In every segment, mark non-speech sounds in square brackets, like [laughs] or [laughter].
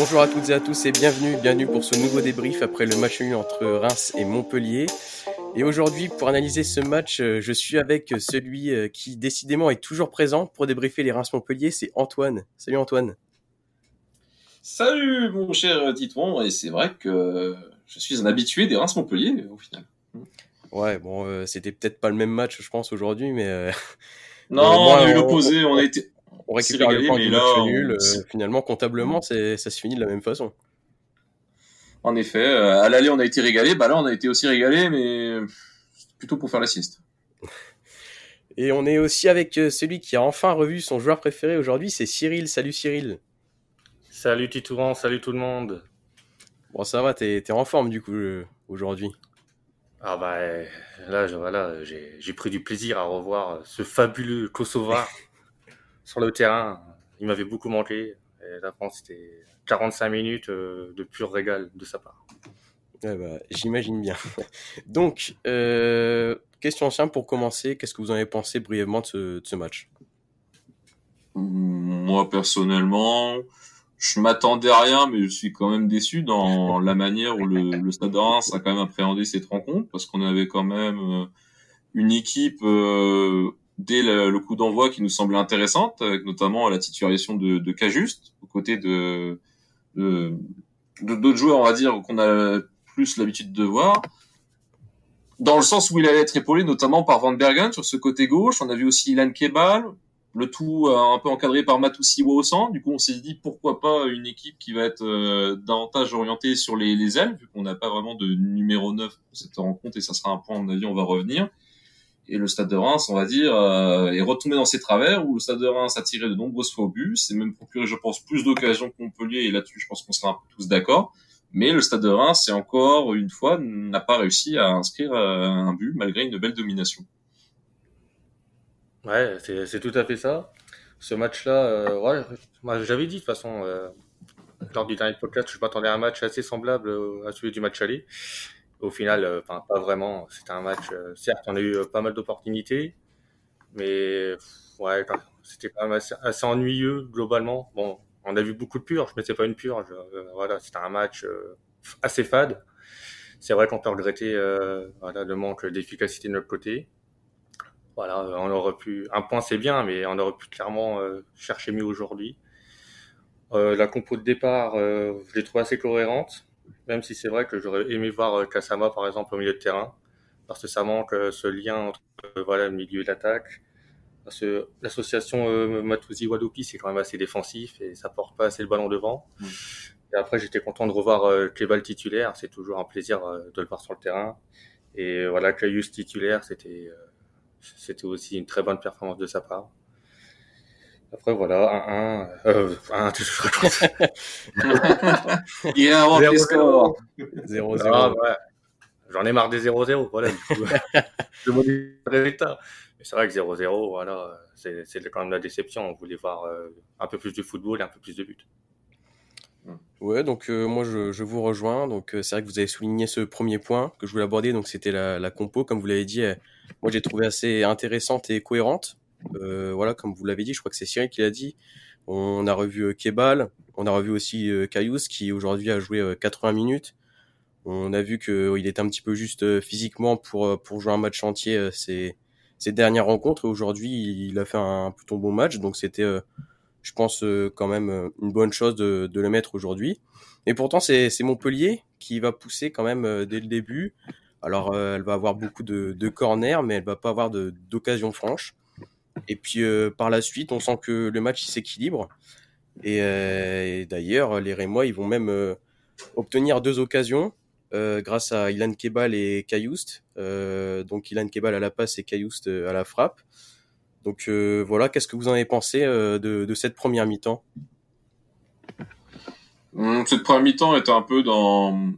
Bonjour à toutes et à tous et bienvenue, bienvenue pour ce nouveau débrief après le match nul entre Reims et Montpellier. Et aujourd'hui, pour analyser ce match, euh, je suis avec celui euh, qui décidément est toujours présent pour débriefer les Reims-Montpellier, c'est Antoine. Salut Antoine. Salut mon cher Titouan, et c'est vrai que je suis un habitué des Reims-Montpellier au final. Ouais, bon, euh, c'était peut-être pas le même match, je pense, aujourd'hui, mais... [laughs] non, on a eu l'opposé, on a été on récupère le point du match nul. Euh, finalement, comptablement, ça se finit de la même façon. En effet, euh, à l'aller, on a été régalé. Bah là, on a été aussi régalé, mais plutôt pour faire la sieste. Et on est aussi avec euh, celui qui a enfin revu son joueur préféré aujourd'hui, c'est Cyril. Salut Cyril. Salut Titouan, salut tout le monde. Bon, ça va, t'es en forme du coup aujourd'hui. Ah bah là, voilà, j'ai pris du plaisir à revoir ce fabuleux Kosovar [laughs] sur le terrain, il m'avait beaucoup manqué. Et la France, c'était 45 minutes euh, de pur régal de sa part. bah, J'imagine bien. [laughs] Donc, euh, question simple pour commencer. Qu'est-ce que vous en avez pensé brièvement de ce, match? Moi, personnellement, je m'attendais à rien, mais je suis quand même déçu dans [laughs] la manière où le, Stade de Reims a quand même appréhendé cette rencontre, parce qu'on avait quand même euh, une équipe dès le, coup d'envoi qui nous semblait intéressante, avec notamment la titularisation de, de Cajuste, aux côtés de d'autres joueurs, on va dire, qu'on a plus l'habitude de voir. Dans le sens où il allait être épaulé, notamment par Van Bergen sur ce côté gauche. On a vu aussi Ilan Kebal, le tout euh, un peu encadré par Matusiwa au centre. Du coup, on s'est dit pourquoi pas une équipe qui va être euh, davantage orientée sur les, les ailes, vu qu'on n'a pas vraiment de numéro 9 pour cette rencontre, et ça sera un point, à on va revenir et le Stade de Reims, on va dire, euh, est retombé dans ses travers, où le Stade de Reims a tiré de nombreuses fois au but, c'est même procuré, je pense, plus d'occasions que Montpellier, et là-dessus, je pense qu'on sera un peu tous d'accord. Mais le Stade de Reims, c'est encore une fois, n'a pas réussi à inscrire euh, un but malgré une belle domination. Ouais, c'est tout à fait ça. Ce match-là, euh, j'avais dit de toute façon lors du dernier podcast, je m'attendais à un match assez semblable à celui du match aller. Au final, euh, enfin pas vraiment. C'était un match. Euh, certes, on a eu euh, pas mal d'opportunités, mais ouais, c'était quand même assez, ennuyeux globalement. Bon, on a vu beaucoup de purges, mais c'est pas une purge. voilà, c'était un match assez fade. C'est vrai qu'on peut regretter voilà, le manque d'efficacité de notre côté. Voilà, on aurait pu. Un point, c'est bien, mais on aurait pu clairement chercher mieux aujourd'hui. la compo de départ, je l'ai trouvée assez cohérente. Même si c'est vrai que j'aurais aimé voir euh, Kasama, par exemple, au milieu de terrain, parce que ça manque euh, ce lien entre euh, voilà, le milieu et l'attaque. Parce que l'association euh, Matuzi-Wadopi, c'est quand même assez défensif et ça porte pas assez le ballon devant. Mm. Et après, j'étais content de revoir euh, titulaire. C'est toujours un plaisir de le voir sur le terrain. Et voilà, Clayus titulaire, c'était c'était aussi une très bonne performance de sa part. Après, voilà, 1-1. Euh, 1 tu te racontes. [laughs] Il a scores. 0-0. Ah, ouais. J'en ai marre des 0-0, voilà. Du coup, [laughs] je me résultat. Mais c'est vrai que 0-0, voilà, c'est, c'est quand même la déception. On voulait voir euh, un peu plus de football et un peu plus de buts. Ouais, donc euh, moi je, je, vous rejoins. Donc euh, c'est vrai que vous avez souligné ce premier point que je voulais aborder. Donc c'était la, la compo, comme vous l'avez dit. moi j'ai trouvé assez intéressante et cohérente. Euh, voilà, comme vous l'avez dit, je crois que c'est Cyril qui l'a dit. On a revu euh, Kebal, on a revu aussi euh, qui aujourd'hui a joué 80 minutes. On a vu qu'il était un petit peu juste physiquement pour pour jouer un match entier ces dernières rencontres. Aujourd'hui, il a fait un plutôt bon match, donc c'était, je pense, quand même une bonne chose de, de le mettre aujourd'hui. Et pourtant, c'est Montpellier qui va pousser quand même dès le début. Alors, elle va avoir beaucoup de, de corners, mais elle va pas avoir d'occasion franche. Et puis euh, par la suite, on sent que le match s'équilibre. Et, euh, et d'ailleurs, les Rémois, ils vont même euh, obtenir deux occasions grâce à Ilan Kebal et Cayoust. donc Ilan Kebal à la passe et Cayoust à la frappe. Donc voilà, qu'est-ce que vous en avez pensé de, cette première mi-temps? Hum, Cette première mi-temps était un peu dans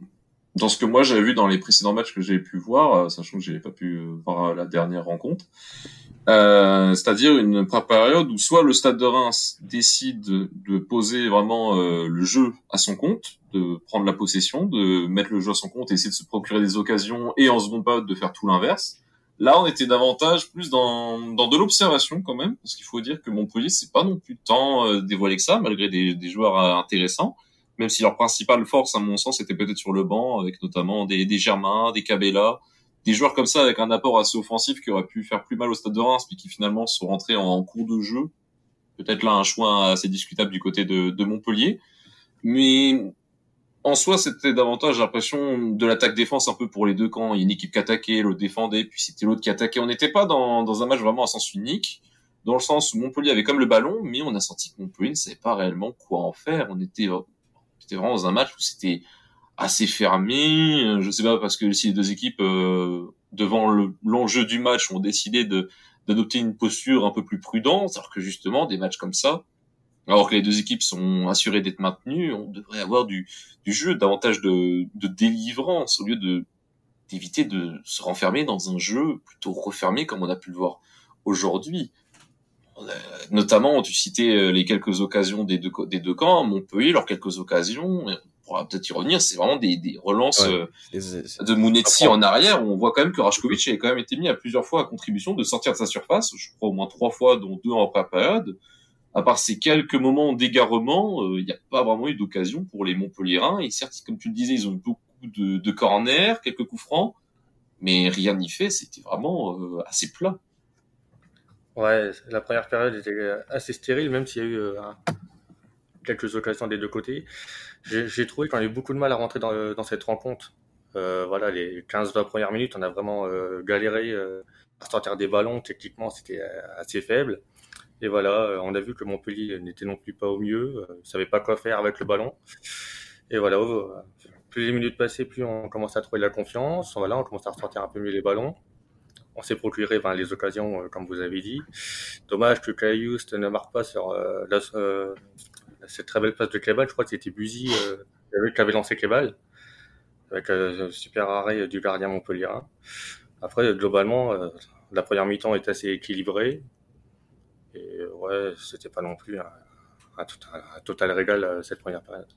dans ce que moi j'avais vu dans les précédents matchs que j'ai pu voir, sachant que j'ai pas pu voir la dernière rencontre. Euh, c'est-à-dire une période où soit le Stade de Reims décide de, poser vraiment euh, le jeu à son compte, de prendre la possession, de mettre le jeu à son compte, et essayer de se procurer des occasions, et en seconde période de faire tout l'inverse. Là, on était davantage plus dans, dans de l'observation quand même, parce qu'il faut dire que Montpellier, c'est pas non plus tant euh, dévoilé que ça, malgré des, des joueurs intéressants. même si leur principale force, à mon sens, était peut-être sur le banc, avec notamment des, des Germains, des Cabella, des joueurs comme ça avec un apport assez offensif qui aurait pu faire plus mal au Stade de Reims, puis qui finalement sont rentrés en, cours de jeu. Peut-être là un choix assez discutable du côté de, Montpellier, mais en soi, c'était davantage l'impression de l'attaque-défense un peu pour les deux camps. Il y a une équipe qui attaquait, l'autre défendait, puis c'était l'autre qui attaquait. On n'était pas dans, un match vraiment à sens unique, dans le sens où Montpellier avait comme le ballon, mais on a senti que Montpellier ne savait pas réellement quoi en faire. On était, c'était vraiment dans un match où c'était assez fermé. Je sais pas parce que si les deux équipes euh, devant l'enjeu du match ont décidé de d'adopter une posture un peu plus prudente, alors que justement des matchs comme ça, alors que les deux équipes sont assurées d'être maintenues, on devrait avoir du, du jeu, davantage de, de délivrance au lieu de d'éviter de se renfermer dans un jeu plutôt refermé comme on a pu le voir aujourd'hui. Notamment, tu citais euh, les quelques occasions des deux, des deux camps, Montpellier, leurs quelques occasions, pourra peut-être y revenir, c'est vraiment des, des relances euh, de Mounetzi en arrière où on voit quand même que Rajkovic a quand même été mis à plusieurs fois à contribution de sortir de sa surface, je crois au moins trois fois, dont deux en période. À part ces quelques moments d'égarement, euh, il n'y a pas vraiment eu d'occasion pour les Montpelliérains. Et certes, comme tu le disais, ils ont eu beaucoup de, de corners, quelques coups francs, mais rien n'y fait. C'était vraiment euh, assez plat. Ouais, la première période était assez stérile, même s'il y a eu quelques occasions des deux côtés. J'ai trouvé qu'on a eu beaucoup de mal à rentrer dans, dans cette rencontre. Euh, voilà, les 15-20 premières minutes, on a vraiment euh, galéré euh, à sortir des ballons. Techniquement, c'était euh, assez faible. Et voilà, euh, on a vu que Montpellier n'était non plus pas au mieux, ne savait pas quoi faire avec le ballon. Et voilà, plus les minutes passaient, plus on commence à trouver de la confiance. Voilà, on commence à ressortir un peu mieux les ballons. On s'est procuré ben, les occasions, comme vous avez dit. Dommage que Caillouste ne marque pas sur la, cette très belle passe de Clébal, je crois que c'était Buzy euh, qui avait lancé Clébal, avec un super arrêt du gardien Montpellier. Après, globalement, euh, la première mi-temps est assez équilibrée. Et ouais, c'était pas non plus un, total régal euh, cette première période.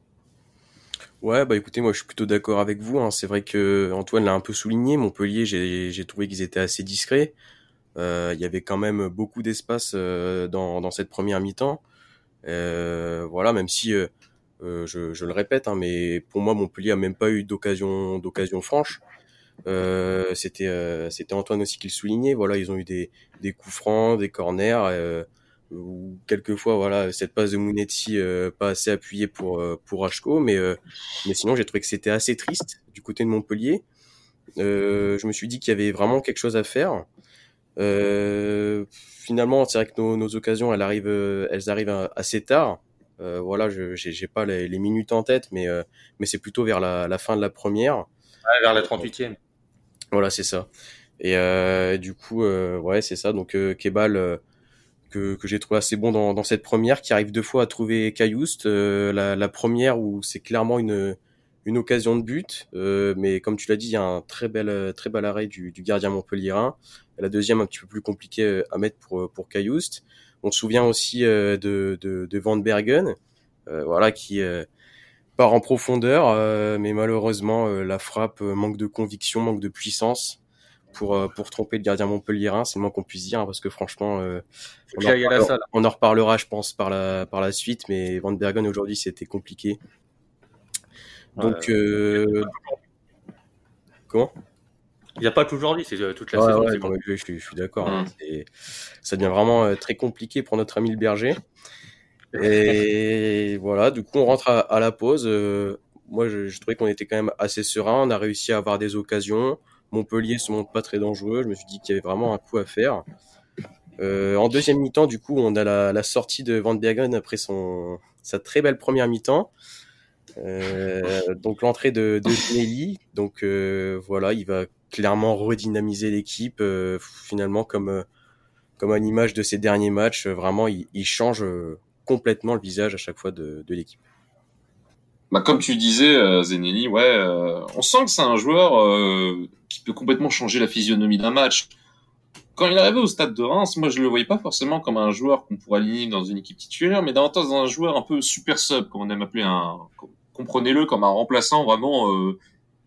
Ouais, bah écoutez, moi je suis plutôt d'accord avec vous. Hein. C'est vrai que Antoine l'a un peu souligné. Montpellier, j'ai trouvé qu'ils étaient assez discrets. Euh, il y avait quand même beaucoup d'espace euh, dans, dans, cette première mi-temps. Euh, voilà, même si euh, euh, je, je, le répète, hein, mais pour moi Montpellier a même pas eu d'occasion d'occasion franche. Euh, c'était euh, c'était Antoine aussi qui le soulignait. Voilà, ils ont eu des des coups francs, des corners, euh, ou quelquefois voilà cette passe de Mounetti pas assez appuyée pour pour Ashko, mais mais sinon j'ai trouvé que c'était assez triste du côté de Montpellier. je me suis dit qu'il y avait vraiment quelque chose à faire. Euh, finalement, c'est vrai que nos, nos, occasions, elles arrivent, euh, elles arrivent assez tard. Euh, voilà, je j'ai pas les, les, minutes en tête, mais euh, mais c'est plutôt vers la, la, fin de la première. Ouais, vers la 38e. Voilà, c'est ça. Et euh, du coup, ouais, c'est ça. Donc Kebal que, que j'ai trouvé assez bon dans, dans cette première, qui arrive deux fois à trouver Caillouste. la, la première où c'est clairement une une occasion de but, euh, mais comme tu l'as dit, il y a un très bel, très bel arrêt du, du gardien montpelliérain. La deuxième, un petit peu plus compliquée euh, à mettre pour, euh, pour Caillouste. On se souvient aussi de, de, de Van Bergen, voilà, qui part en profondeur, mais malheureusement, la frappe manque de conviction, manque de puissance pour, pour tromper le gardien montpelliérain, c'est le moins qu'on puisse dire, hein, parce que franchement, on, en reparlera, on, en reparlera, je pense, par la, par la suite, mais Van Bergen aujourd'hui, c'était compliqué. Donc, euh... comment? Il n'y a pas qu'aujourd'hui, c'est euh, toute la ouais, saison. Ouais, bon. je, je, suis d'accord. Hein. Mmh. Ça devient vraiment euh, très compliqué pour notre ami le berger. Et [laughs] voilà, du coup, on rentre à, à la pause. Euh, moi, je, je trouvais qu'on était quand même assez serein. On a réussi à avoir des occasions. Montpellier se montre pas très dangereux. Je me suis dit qu'il y avait vraiment un coup à faire. Euh, en deuxième mi-temps, du coup, on a la, la sortie de Van Bergen après son, sa très belle première mi-temps. Euh, donc l'entrée de, de donc euh, voilà, il va clairement redynamiser l'équipe euh, finalement comme comme à l'image de ses derniers matchs. vraiment, il, change complètement le visage à chaque fois de, l'équipe. Bah, comme tu disais, Zenelli, ouais, on sent que c'est un joueur qui peut complètement changer la physionomie d'un match. Quand il arrivait au stade de Reims, moi je le voyais pas forcément comme un joueur qu'on pourrait aligner dans une équipe titulaire, mais davantage un joueur un peu super sub, comme on aime appeler un, comprenez-le comme un remplaçant vraiment euh,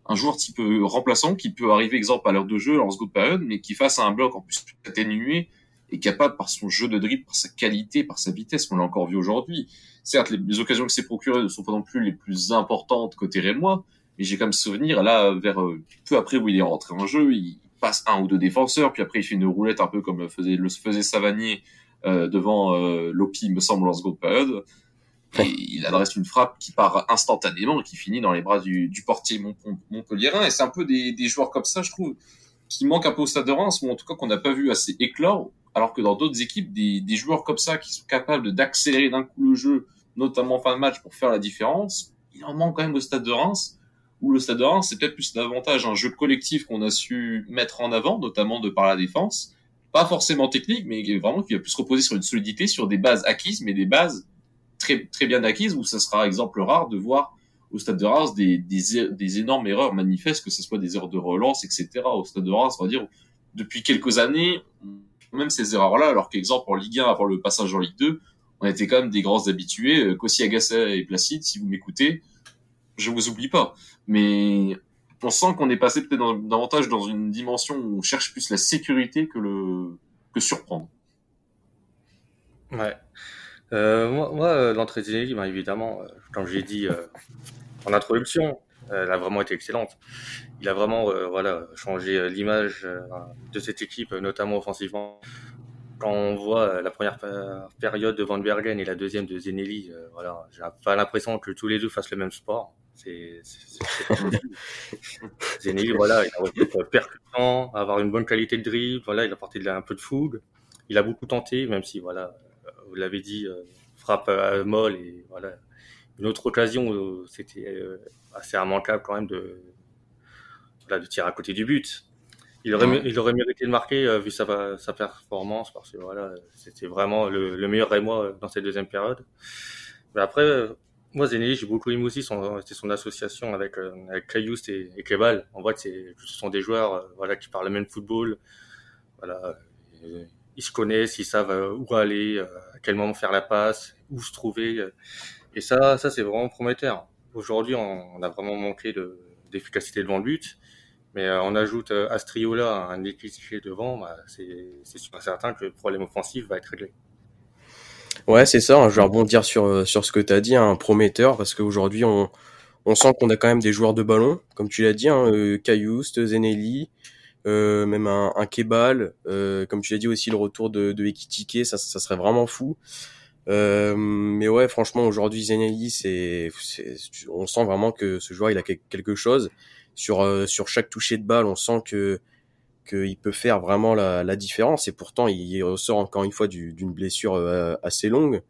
un joueur type euh, remplaçant qui peut arriver exemple à l'heure de jeu en seconde période mais qui face à un bloc en plus atténué est capable par son jeu de dribble, par sa qualité, par sa vitesse, on l'a encore vu aujourd'hui. Certes, les, occasions que s'est procurées ne sont pas non plus les plus importantes côté rémois, mais j'ai même souvenir, là, vers euh, peu après où il est rentré en jeu, il passe un ou deux défenseurs, puis après il fait une roulette un peu comme faisait, le faisait Savanier euh, devant euh, Lopi, me semble, en seconde période. Et il adresse une frappe qui part instantanément et qui finit dans les bras du, du portier Mont Montpellierin. Et c'est un peu des, des, joueurs comme ça, je trouve, qui manquent un peu au stade de Reims, ou en tout cas qu'on n'a pas vu assez éclore, alors que dans d'autres équipes, des, des, joueurs comme ça qui sont capables d'accélérer d'un coup le jeu, notamment en fin de match, pour faire la différence, il en manque quand même au stade de Reims où le Stade de Reims, c'est peut-être plus davantage un jeu collectif qu'on a su mettre en avant, notamment de par la défense. Pas forcément technique, mais vraiment qui va plus reposer sur une solidité, sur des bases acquises, mais des bases très, très bien acquises, où ça sera exemple rare de voir au Stade de Reims des, des, des énormes erreurs manifestes, que ce soit des erreurs de relance, etc. Au Stade de Reims, on va dire, depuis quelques années, même ces erreurs-là, alors qu'exemple en Ligue 1 avant le passage en Ligue 2, on était quand même des grands habitués. Kossi Agassa et Placide, si vous m'écoutez, je vous oublie pas. Mais on sent qu'on est passé peut-être davantage dans une dimension où on cherche plus la sécurité que le que surprendre. Ouais. Euh, moi, euh, l'entrée de ben, évidemment, euh, comme j'ai dit en introduction, elle a vraiment été excellente. Il a vraiment voilà, changé l'image de cette équipe, notamment offensivement. Quand on voit la première période de Van Bergen et la deuxième de Zenelli, voilà, j'ai pas l'impression que tous les deux fassent le même sport. C'est, Zenelli, voilà, il a percutant, avoir une bonne qualité de dribble, voilà, il a porté un peu de fougue. Il a beaucoup tenté, même si, voilà, vous l'avez dit, euh, frappe à molle et voilà. Une autre occasion, euh, c'était euh, assez immanquable quand même de, voilà, de tirer à côté du but. Il aurait, il aurait mérité de marquer vu sa, sa performance parce que voilà, c'était vraiment le, le meilleur Rémois dans cette deuxième période. Mais après, moi, Zenelli, j'ai beaucoup aimé aussi son, son association avec, euh, avec et, et Kebal. On voit que ce sont des joueurs euh, voilà, qui parlent le même football. Voilà, ils se connaissent, ils savent euh, où aller, à quel moment faire la passe, où se trouver. Et ça, ça c'est vraiment prometteur. Aujourd'hui, on, on, a vraiment manqué d'efficacité devant le but. Mais on ajoute à ce trio-là un équipier devant, bah, c'est sûr certain que le problème offensif va être réglé. Ouais, c'est ça. Je vais rebondir sur, euh, sur ce que tu as dit, un prometteur, parce qu'aujourd'hui, on, on sent qu'on a quand même des joueurs de ballon, comme tu l'as dit, hein, euh, Zenelli, euh, même un, un Kebal, euh, comme tu l'as dit aussi, le retour de, de Ekitike, ça, ça serait vraiment fou. Euh, mais ouais, franchement, aujourd'hui, Zenelli, c'est, on sent vraiment que ce joueur, il a quelque chose. Sur, euh, sur chaque toucher de balle, on sent que qu'il peut faire vraiment la, la, différence. Et pourtant, il ressort encore une fois d'une blessure euh, assez longue.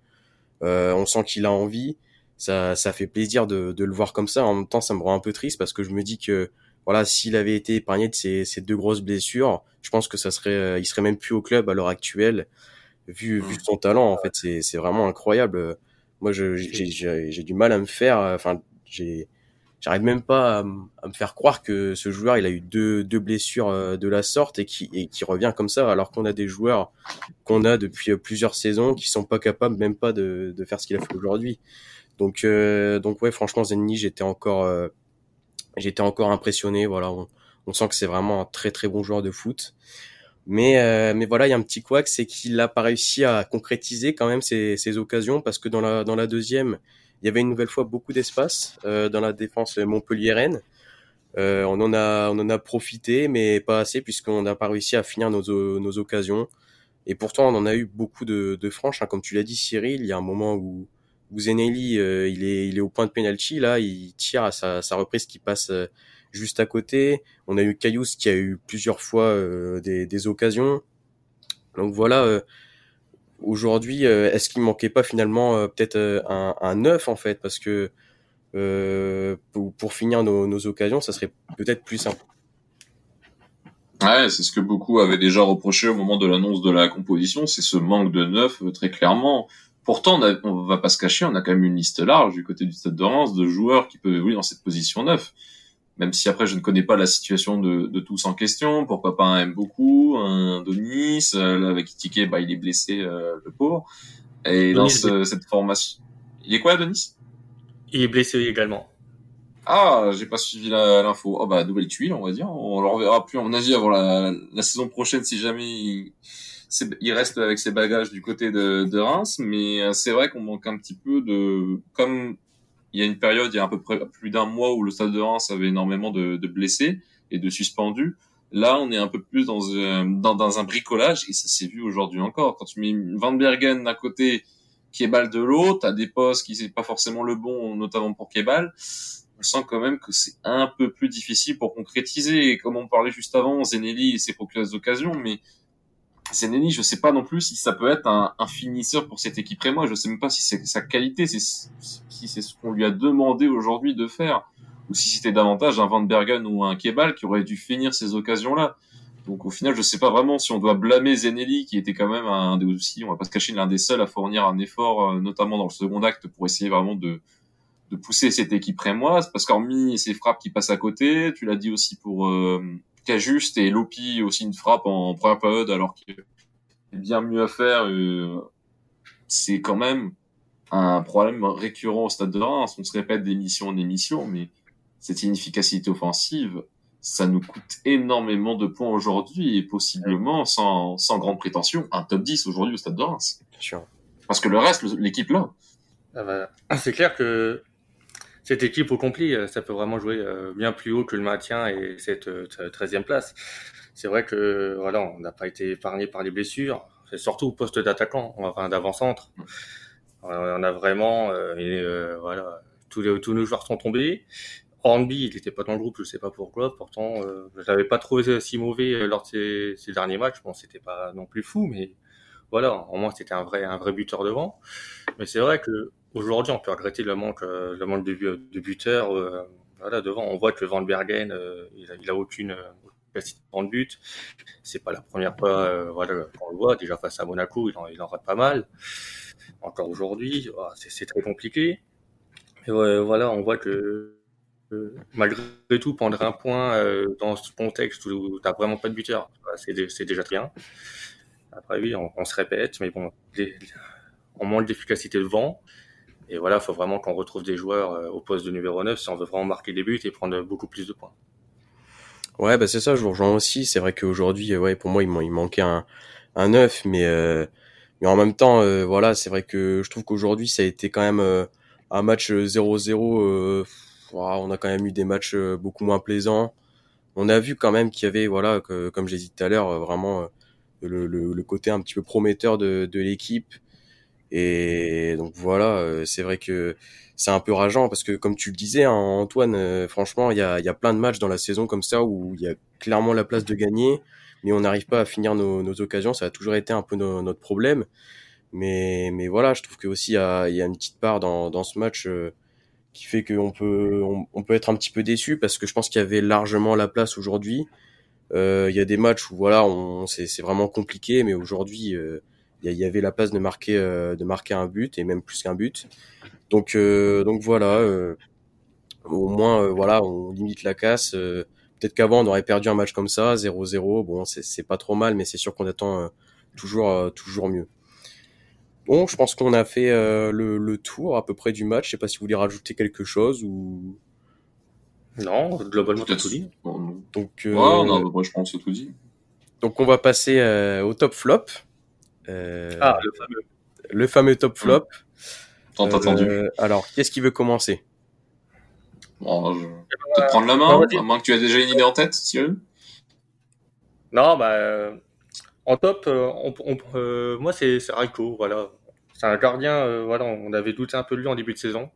Euh, on sent qu'il a envie. Ça, ça fait plaisir de, de, le voir comme ça. En même temps, ça me rend un peu triste parce que je me dis que voilà, s'il avait été épargné de ces, ces, deux grosses blessures, je pense que ça serait, euh, il serait même plus au club à l'heure actuelle. Vu, vu son talent, en fait, c'est vraiment incroyable. Moi, j'ai du mal à me faire. Enfin, j'ai j'arrive même pas à, me faire croire que ce joueur il a eu deux, deux blessures euh, de la sorte et qui, et qui revient comme ça alors qu'on a des joueurs qu'on a depuis euh, plusieurs saisons qui sont pas capables même pas de, de faire ce qu'il a fait aujourd'hui. Donc euh, donc ouais franchement Zenny j'étais encore euh, j'étais encore impressionné. Voilà on, on sent que c'est vraiment un très très bon joueur de foot. Mais mais voilà il y a un petit couac c'est qu'il a pas réussi à concrétiser quand même ses, ses occasions parce que dans la dans la deuxième il y avait une nouvelle fois beaucoup d'espace euh, dans la défense montpelliéraine. Euh, on en a on en a profité, mais pas assez puisqu'on n'a pas réussi à finir nos, nos occasions. Et pourtant, on en a eu beaucoup de, de franches. Hein. Comme tu l'as dit, Cyril, il y a un moment où, où Zenelli, euh, il, est, il est au point de penalty. Là, il tire à sa, sa reprise qui passe euh, juste à côté. On a eu Cayous qui a eu plusieurs fois euh, des, des, occasions. Donc voilà, aujourd'hui, euh, est-ce qu'il manquait pas finalement euh, peut-être euh, un, un neuf en fait, parce que pour, pour, finir nos, nos, occasions, ça serait peut-être plus simple. Ouais, c'est ce que beaucoup avaient déjà reproché au moment de l'annonce de la composition, c'est ce manque de neuf très clairement. Pourtant, on, a, on va pas se cacher, on a quand même une liste large du côté du Stade de Reims de joueurs qui peuvent évoluer dans cette position neuf même si après je ne connais pas la situation de, de tous en question, pourquoi pas un M beaucoup, un Donis, euh, là avec Itike, bah il est blessé euh, le pauvre. Et dans ce, cette formation, il est quoi Denis Il est blessé également. Ah, j'ai pas suivi l'info. Oh bah nouvelle tuile, on va dire. On le reverra plus en avis avant la, la saison prochaine si jamais il, il reste avec ses bagages du côté de, de Reims, mais euh, c'est vrai qu'on manque un petit peu de, comme il y a une période, il y a à peu près plus d'un mois où le stade de Reims avait énormément de, de blessés et de suspendus. Là, on est un peu plus dans, euh, dans, dans un bricolage et ça s'est vu aujourd'hui encore. Quand tu mets Van Bergen d'un côté, Kebal de l'autre, t'as des postes qui c'est pas forcément le bon, notamment pour Kebal. On sent quand même que c'est un peu plus difficile pour concrétiser. Et comme on parlait juste avant, Zenelli s'est procuré des occasions, mais Zenelli, je sais pas non plus si ça peut être un, un finisseur pour cette équipe et moi. Je sais même pas si c'est sa qualité, si c'est ce qu'on lui a demandé aujourd'hui de faire ou si c'était davantage un Van Bergen ou un Kebal qui aurait dû finir ces occasions-là. Donc au final, je sais pas vraiment si on doit blâmer Zenelli, qui était quand même un des aussi, on va pas se cacher, l'un des seuls à fournir un effort, euh, notamment dans le second acte, pour essayer vraiment de, de pousser cette équipe rémoise, parce qu'hormis ces frappes qui passent à côté, tu l'as dit aussi pour euh, Cajuste et Lopi aussi une frappe en première période, alors qu'il y a bien mieux à faire. Euh, c'est quand même un problème récurrent au stade de Reims. On se répète d'émission en émission, mais cette inefficacité offensive, ça nous coûte énormément de points aujourd'hui et possiblement sans, sans grande prétention, un top 10 aujourd'hui au Stade de Reims. Parce que le reste, l'équipe là. Ah bah, [clears throat] c'est clair que cette équipe au complet, ça peut vraiment jouer euh, bien plus haut que le maintien et cette 13e euh, place. C'est vrai que voilà, on n'a pas été épargné par les blessures, c'est surtout au poste d'attaquant, enfin d'avant-centre. On a vraiment, euh, voilà, tous, les, tous nos joueurs sont tombés. Hornby, il n'était pas dans le groupe, je sais pas pourquoi. Pourtant, euh, je l'avais pas trouvé si mauvais euh, lors de ses, derniers matchs. Bon, c'était pas non plus fou, mais voilà, au moins c'était un vrai, un vrai buteur devant. Mais c'est vrai que aujourd'hui, on peut regretter le manque, euh, le manque de, de buteurs. Euh, voilà, devant, on voit que Van Bergen, il, a, il a aucune capacité de but. C'est pas la première fois, voilà, qu'on le voit. Déjà face à Monaco, il en, il en rate pas mal. Encore aujourd'hui, c'est très compliqué. Mais voilà, on voit que malgré tout, prendre un point euh, dans ce contexte où tu n'as vraiment pas de buteur, c'est déjà très bien. Après, oui, on, se répète, mais bon, on manque d'efficacité devant. Et voilà, il faut vraiment qu'on retrouve des joueurs euh, au poste de numéro 9 si on veut vraiment marquer des buts et prendre beaucoup plus de points. Ouais, bah c'est ça, je vous rejoins aussi. C'est vrai qu'aujourd'hui, ouais, pour moi, il, manquait un, un 9, mais, euh, mais en même temps, voilà, c'est vrai que je trouve qu'aujourd'hui, ça a été quand même un match 0-0 on a quand même eu des matchs euh, beaucoup moins plaisants. On a vu quand même qu'il y avait, voilà, que, comme j'ai dit tout à l'heure, euh, vraiment euh, le, le, côté un petit peu prometteur de, de l'équipe. Et donc voilà, c'est vrai que c'est un peu rageant parce que comme tu le disais, hein, Antoine, franchement, il y a, y a plein de matchs dans la saison comme ça où il y a clairement la place de gagner, mais on n'arrive pas à finir nos, nos, occasions. Ça a toujours été un peu notre problème. Mais, mais voilà, je trouve que aussi il y a, y a une petite part dans, dans ce match qui fait qu'on peut on, peut être un petit peu déçu parce que je pense qu'il y avait largement la place aujourd'hui. Euh, il y a des matchs où voilà, on c'est vraiment compliqué, mais aujourd'hui euh, il y, avait la place de marquer euh, de marquer un but et même plus qu'un but. Donc donc voilà, au moins voilà, on limite la casse. Peut-être qu'avant on aurait perdu un match comme ça, 0-0. Bon, c'est pas trop mal, mais c'est sûr qu'on attend toujours toujours mieux. Bon, je pense qu'on a fait euh, le, tour à peu près du match. Je sais pas si vous voulez rajouter quelque chose ou. Non, globalement, t'as tout dit. Donc, euh... ouais, non, moi, je pense que tout dit. Donc, on va passer euh, au top flop. Euh, ah, le fameux. Le fameux top flop. Tant attendu. Alors, qu'est-ce qui veut commencer? Bon, je vais peut-être prendre la main, à moins que tu aies déjà une idée en tête, Cyril. Non, bah, en top, on, moi, c'est Raiko, voilà c'est un gardien, euh, voilà, on avait douté un peu de lui en début de saison.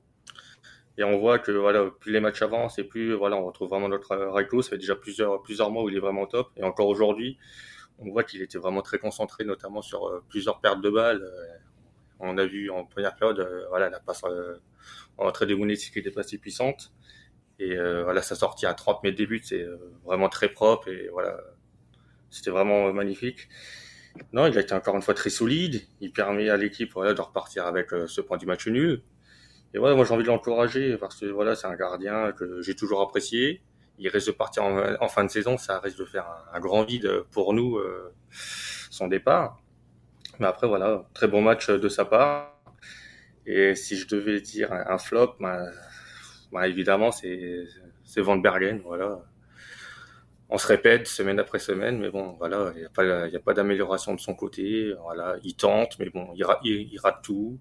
Et on voit que voilà, plus les matchs avancent et plus voilà, on retrouve vraiment notre euh, Raiko. Ça fait déjà plusieurs, plusieurs mois où il est vraiment top. Et encore aujourd'hui, on voit qu'il était vraiment très concentré, notamment sur euh, plusieurs pertes de balles. on a vu en première période, voilà, la passe en entrée de qui était pas si puissante. Et voilà, sa sortie à 30 mètres début, c'est vraiment très propre et voilà, c'était vraiment magnifique. Non, il a été encore une fois très solide. Il permet à l'équipe voilà, de repartir avec euh, ce point du match nul. Et voilà, moi j'ai envie de l'encourager parce que voilà, c'est un gardien que j'ai toujours apprécié. Il reste de partir en, fin de saison, ça risque de faire un, grand vide pour nous euh, son départ. Mais après voilà, très bon match de sa part. Et si je devais dire un, flop, bah, bah, évidemment c'est Van Bergen, voilà on se répète semaine après semaine, mais bon, voilà, il n'y a pas, pas d'amélioration de son côté. Voilà, il tente, mais bon, il, il, rate tout.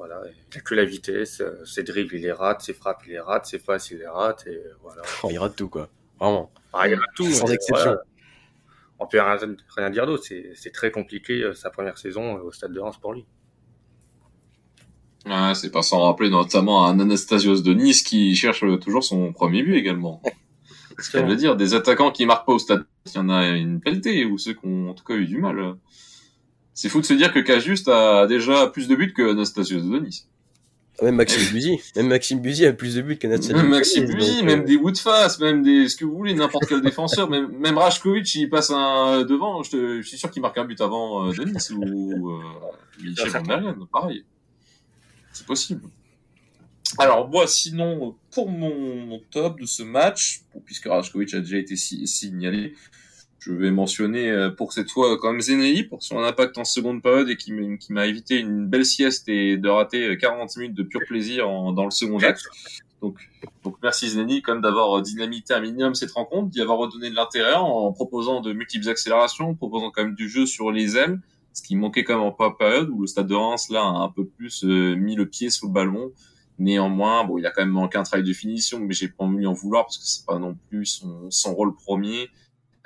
Voilà, il a que la vitesse, ses dribbles, il les rate, ses frappes, il les rate, ses passes, il les rate, et voilà. Oh, [laughs] il rate tout, quoi. Vraiment. Ah, il rate tout. Sans exception. On peut rien, rien dire d'autre. C'est très compliqué, euh, sa première saison euh, au Stade de Reims pour lui. Ah, c'est pas sans rappeler notamment un Anastasios de Nice qui cherche toujours son premier but également. [laughs] Ce qu'elle veut dire, des attaquants qui marquent pas au stade, il y en a une pelletée, ou ceux qui ont en tout cas eu du mal. C'est fou de se dire que Cajuste a déjà plus de buts que Anastasios de Nice. Ah, même Maxime Buzy, même Maxime Buzy a plus de buts qu'Anastasios. Même Maxime Buzy, même euh, des Woodface, même des ce que vous voulez, n'importe quel défenseur, même même Rajkovic, il passe un devant, je, je suis sûr qu'il marque un but avant euh, de Nice ou euh, Michel Van pareil. C'est possible. Alors moi, sinon, pour mon, top de ce match, puisque Rajkovic a déjà été signalé, je vais mentionner euh, pour cette fois quand même pour son impact en seconde période et qui m'a évité une belle sieste et de rater 40 minutes de pur plaisir dans le second acte. Donc, donc merci Zenei quand même d'avoir dynamité un minimum cette rencontre, d'y avoir redonné de l'intérêt en proposant de multiples accélérations, en proposant quand même du jeu sur les ailes, ce qui manquait quand même en période où le stade de Reims là a un peu plus euh, mis le pied sous le ballon Néanmoins, bon, il a quand même manqué un travail de finition, mais j'ai pas envie en vouloir parce que c'est pas non plus son, son rôle premier euh,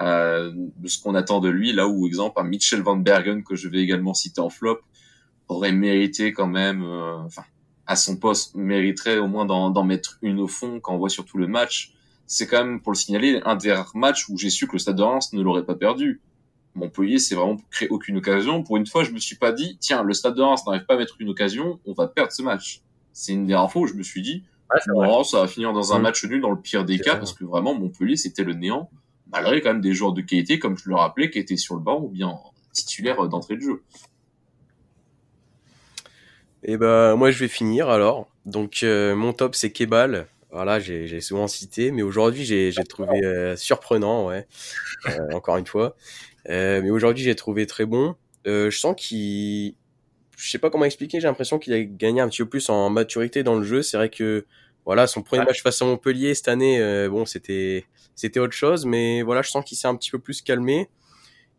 de ce qu'on attend de lui. Là où, exemple, un Mitchell Van Bergen que je vais également citer en flop aurait mérité quand même, euh, enfin, à son poste, mériterait au moins d'en mettre une au fond quand on voit surtout le match. C'est quand même, pour le signaler, un des rares matchs où j'ai su que le Stade de Reims ne l'aurait pas perdu. Montpellier, c'est vraiment créé aucune occasion. Pour une fois, je me suis pas dit, tiens, le Stade de Reims n'arrive pas à mettre une occasion, on va perdre ce match c'est une des infos où je me suis dit, ça va finir dans un mm. match nul dans le pire des cas, parce que vraiment, Montpellier, c'était le néant, malgré quand même des joueurs de qualité, comme je le rappelais, qui étaient sur le banc ou bien titulaires d'entrée de jeu. Et eh ben, moi, je vais finir alors. Donc, euh, mon top, c'est Kebal. Voilà, j'ai souvent cité, mais aujourd'hui, j'ai trouvé euh, surprenant, ouais, euh, encore une fois. mais aujourd'hui, j'ai trouvé très bon. je sens qu'il je sais pas comment expliquer, j'ai l'impression qu'il a gagné un petit peu plus en maturité dans le jeu. C'est vrai que voilà, son premier match face à Montpellier cette année, euh, bon, c'était c'était autre chose, mais voilà, je sens qu'il s'est un petit peu plus calmé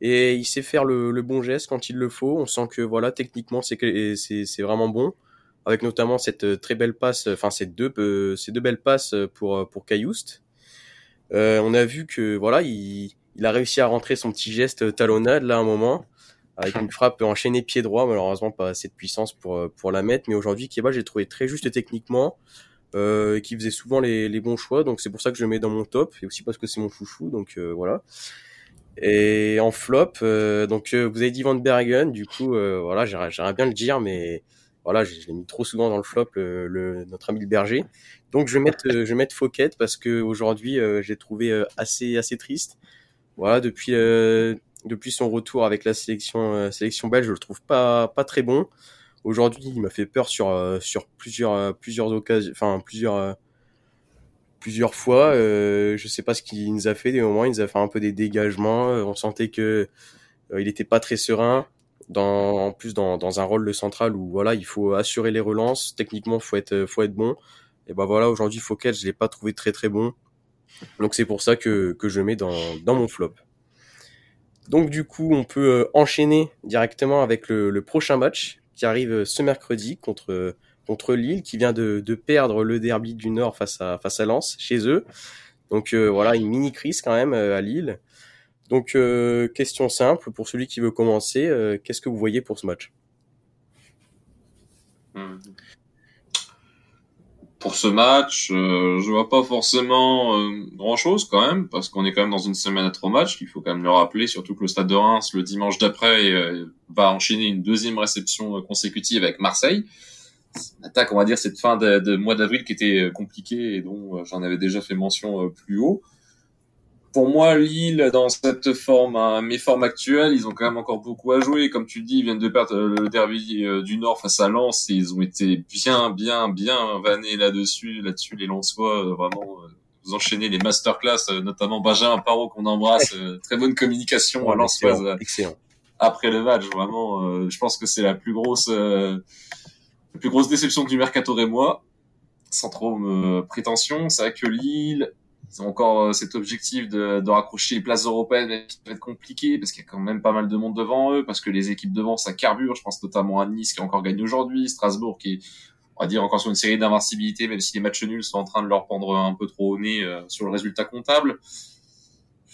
et il sait faire le, le, bon geste quand il le faut. On sent que voilà, techniquement, c'est c'est c'est vraiment bon, avec notamment cette euh, très belle passe, enfin ces deux euh, ces deux belles passes pour pour. Euh, on a vu que voilà, il il a réussi à rentrer son petit geste talonnade là un moment avec une frappe enchaînée pied droit, malheureusement pas assez de puissance pour pour la mettre. Mais aujourd'hui, Keba, j'ai trouvé très juste techniquement, euh, qui faisait souvent les, les bons choix, donc c'est pour ça que je le mets dans mon top, et aussi parce que c'est mon chouchou, donc euh, voilà. Et en flop, euh, donc vous avez dit Van Bergen, du coup, voilà, j'aimerais bien le dire, mais voilà, je, l'ai mis trop souvent dans le flop, le, notre ami le berger. Donc je vais mettre, je vais mettre Fouquet parce que aujourd'hui, j'ai trouvé assez assez triste. Voilà, depuis depuis son retour avec la sélection euh, sélection belge, je le trouve pas pas très bon. Aujourd'hui, il m'a fait peur sur euh, sur plusieurs euh, plusieurs occasions, enfin plusieurs plusieurs fois. Euh, je sais pas ce qu'il nous a fait. Des moments, il nous a fait un peu des dégagements. On sentait que il était pas très serein. Dans, en plus dans, dans un rôle de central où voilà il faut assurer les relances techniquement faut être faut être bon et ben voilà aujourd'hui Fouquet je l'ai pas trouvé très très bon donc c'est pour ça que, que je mets dans, dans mon flop donc du coup, on peut euh, enchaîner directement avec le, prochain match qui arrive euh, ce mercredi contre euh, contre Lille, qui vient de, perdre le derby du Nord face à Lens chez eux. Donc voilà, une mini crise quand même à Lille. Donc question simple pour celui qui veut commencer, qu'est-ce que vous voyez pour ce match? Hmm pour ce match, euh, je vois pas forcément euh, grand chose quand même, parce qu'on est quand même dans une semaine à trois matchs, qu'il faut quand même le rappeler, surtout que le Stade de Reims, le dimanche d'après, euh, va enchaîner une deuxième réception consécutive avec Marseille. Attaque, on va dire, cette fin de, de mois d'avril qui était compliquée et dont j'en avais déjà fait mention plus haut pour moi, Lille, dans cette forme, hein, mes formes actuelles, ils ont quand même encore beaucoup à jouer. Comme tu dis, ils viennent de perdre le derby euh, du Nord face à Lens et ils ont été bien, bien, bien vannés là-dessus. Là-dessus, les Lensois, euh, vraiment, euh, vous enchaînez les masterclass, notamment Benjamin Parot qu'on embrasse. très bonne communication à Lensoise. Excellent. Après le match, vraiment, je pense que c'est la plus grosse, la plus grosse déception du mercato rémois. Sans trop me prétention, c'est vrai que Lille, c'est encore cet objectif de, de raccrocher les places européennes qui va être compliqué parce qu'il y a quand même pas mal de monde devant eux, parce que les équipes devant ça carbure. Je pense notamment à Nice qui a encore gagné aujourd'hui, Strasbourg qui est on va dire encore sur une série d'invincibilité, même si les matchs nuls sont en train de leur prendre un peu trop au nez sur le résultat comptable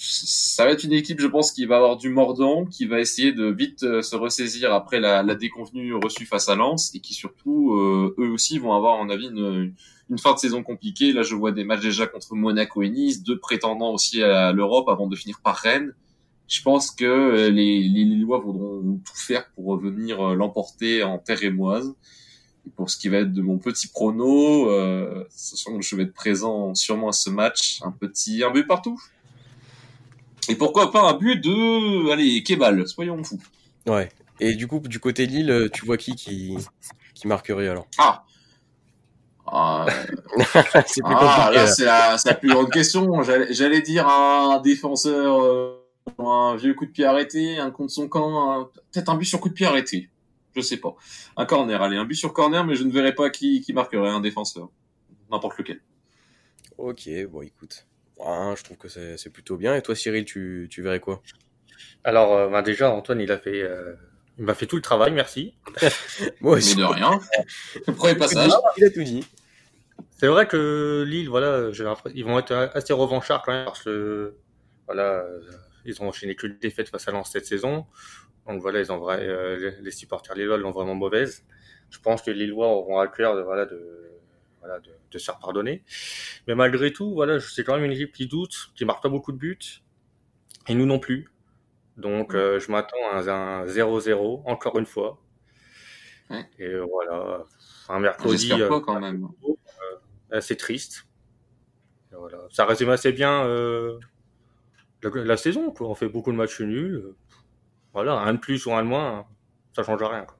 ça va être une équipe, je pense, qui va avoir du mordant, qui va essayer de vite euh, se ressaisir après la, déconvenue reçue face à Lens, et qui surtout, euh, eux aussi, vont avoir, à mon avis, une, fin de saison compliquée. Là, je vois des matchs déjà contre Monaco et Nice, deux prétendants aussi à l'Europe avant de finir par Rennes. Je pense que euh, les, les voudront tout faire pour revenir l'emporter en terre émoise. Et pour ce qui va être de mon petit prono, euh, je vais être présent sûrement à ce match, un petit un but partout. Et pourquoi pas un but de, allez, Kebal, soyons fous. Ouais. Et du coup, du côté de Lille, tu vois qui qui, qui marquerait alors? Ah. [laughs] ah plus ah, là, c'est la, la, plus grande question. J'allais dire un défenseur, euh, un vieux coup de pied arrêté, un contre son camp, peut-être un but sur coup de pied arrêté. Je sais pas. Un corner, allez, un but sur corner, mais je ne verrai pas qui, qui marquerait un défenseur. N'importe lequel. Ok, bon, écoute je trouve que c'est plutôt bien. Et toi, Cyril, tu, tu verrais quoi? Alors, euh, ben déjà, Antoine, il a fait, euh, il m'a fait tout le travail, merci. [laughs] Moi aussi. Mais de rien. Le [laughs] premier passage. Il a tout dit. C'est vrai que Lille, voilà, ils vont être assez revanchards quand même parce que, voilà, ils ont enchaîné que des défaites face à Lens cette saison. Donc voilà, ils ont vrai, euh, les supporters lillois l'ont vraiment mauvaise. Je pense que les Lillois auront à cœur de, voilà, de, voilà, de, de, se faire pardonner. Mais malgré tout, voilà, c'est quand même une équipe qui doute, qui marque pas beaucoup de buts, et nous non plus. Donc, euh, je m'attends à un 0-0, encore une fois. Et voilà, un mercredi. Euh, quand même. Euh, assez triste. voilà. Ça résume assez bien la, saison. Quoi. On fait beaucoup de matchs nuls. Voilà, un de plus ou un de moins, ça change rien. Quoi.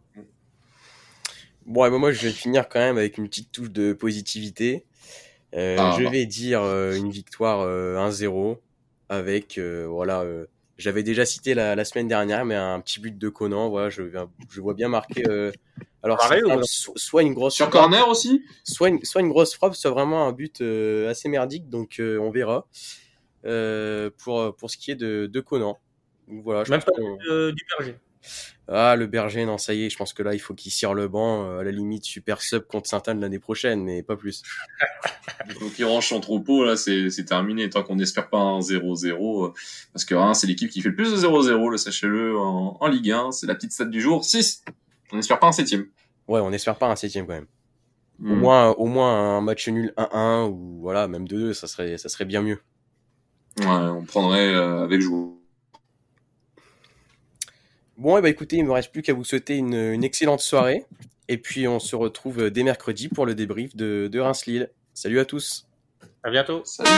Bon, et moi, je vais finir quand même avec une petite touche de positivité. Euh, ah, je vais dire euh, une victoire 1-0 euh, avec, voilà, j'avais déjà cité la, la, semaine dernière, mais un petit but de Conan, voilà, je, je vois bien marquer. alors, soit, une grosse sur corner aussi, soit une, soit une grosse frappe, soit vraiment un but assez merdique, donc on verra. pour pour ce qui est de, de Conan, voilà. Je Même pas du berger. Ah, le berger, non, ça y est, je pense que là, il faut qu'il cire le banc, euh, à la limite, super sub contre Saint-Anne l'année prochaine, mais pas plus. [laughs] Donc, il range son troupeau, là, c'est terminé, tant qu'on n'espère pas un 0-0, euh, parce que hein, c'est l'équipe qui fait le plus de 0-0, le sachez-le, en, en, Ligue 1, c'est la petite stat du jour, 6. On n'espère pas un septième. Ouais, on n'espère pas un septième quand même. Au hmm. moins, au moins un match nul 1-1 ou voilà, même 2-2, ça serait, ça serait bien mieux. Ouais, on prendrait euh, avec joie. Bon, et eh bah ben, écoutez, il me reste plus qu'à vous souhaiter une, excellente soirée. Et puis on se retrouve dès mercredi pour le débrief de, de Reims-Lille. Salut à tous. À bientôt. Salut.